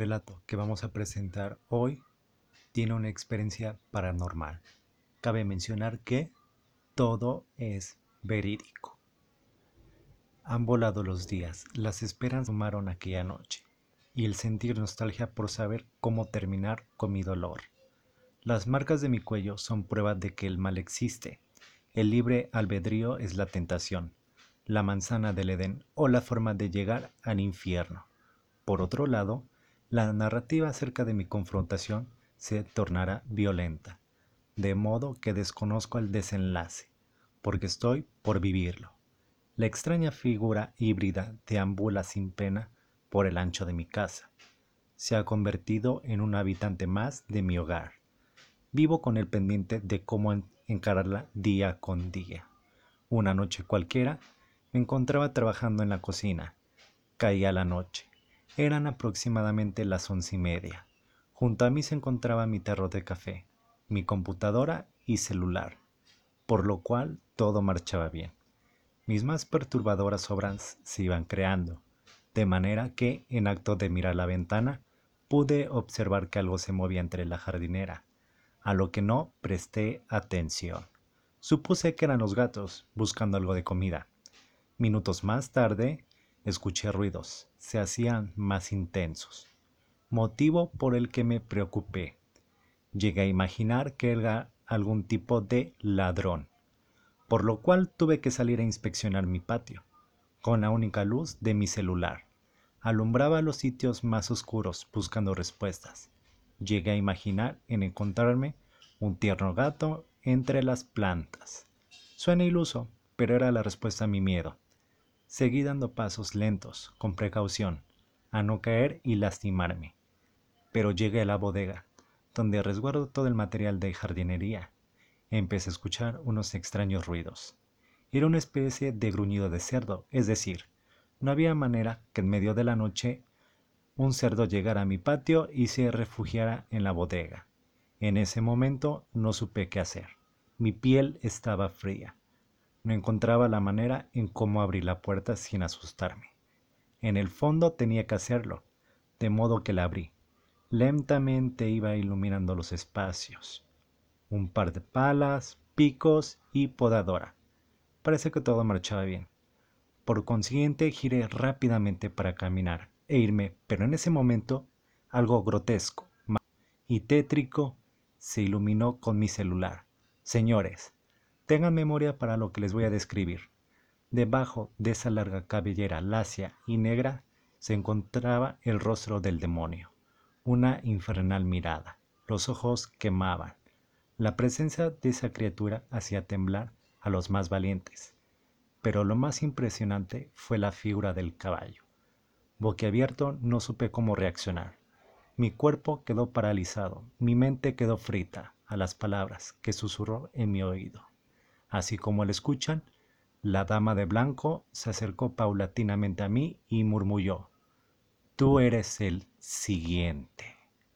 El relato que vamos a presentar hoy tiene una experiencia paranormal. Cabe mencionar que todo es verídico. Han volado los días, las esperanzas tomaron aquella noche y el sentir nostalgia por saber cómo terminar con mi dolor. Las marcas de mi cuello son pruebas de que el mal existe. El libre albedrío es la tentación, la manzana del Edén o la forma de llegar al infierno. Por otro lado, la narrativa acerca de mi confrontación se tornará violenta, de modo que desconozco el desenlace, porque estoy por vivirlo. La extraña figura híbrida deambula sin pena por el ancho de mi casa. Se ha convertido en un habitante más de mi hogar. Vivo con el pendiente de cómo encararla día con día. Una noche cualquiera me encontraba trabajando en la cocina. Caía la noche. Eran aproximadamente las once y media. Junto a mí se encontraba mi tarro de café, mi computadora y celular, por lo cual todo marchaba bien. Mis más perturbadoras obras se iban creando, de manera que, en acto de mirar la ventana, pude observar que algo se movía entre la jardinera, a lo que no presté atención. Supuse que eran los gatos buscando algo de comida. Minutos más tarde, escuché ruidos, se hacían más intensos, motivo por el que me preocupé. Llegué a imaginar que era algún tipo de ladrón, por lo cual tuve que salir a inspeccionar mi patio, con la única luz de mi celular. Alumbraba los sitios más oscuros buscando respuestas. Llegué a imaginar en encontrarme un tierno gato entre las plantas. Suena iluso, pero era la respuesta a mi miedo. Seguí dando pasos lentos, con precaución, a no caer y lastimarme. Pero llegué a la bodega, donde resguardo todo el material de jardinería. Empecé a escuchar unos extraños ruidos. Era una especie de gruñido de cerdo, es decir, no había manera que en medio de la noche un cerdo llegara a mi patio y se refugiara en la bodega. En ese momento no supe qué hacer. Mi piel estaba fría. No encontraba la manera en cómo abrir la puerta sin asustarme. En el fondo tenía que hacerlo, de modo que la abrí. Lentamente iba iluminando los espacios. Un par de palas, picos y podadora. Parece que todo marchaba bien. Por consiguiente, giré rápidamente para caminar e irme, pero en ese momento algo grotesco y tétrico se iluminó con mi celular. Señores, Tengan memoria para lo que les voy a describir. Debajo de esa larga cabellera lacia y negra se encontraba el rostro del demonio, una infernal mirada. Los ojos quemaban. La presencia de esa criatura hacía temblar a los más valientes. Pero lo más impresionante fue la figura del caballo. Boquiabierto no supe cómo reaccionar. Mi cuerpo quedó paralizado, mi mente quedó frita a las palabras que susurró en mi oído. Así como le escuchan, la dama de blanco se acercó paulatinamente a mí y murmulló, Tú eres el siguiente.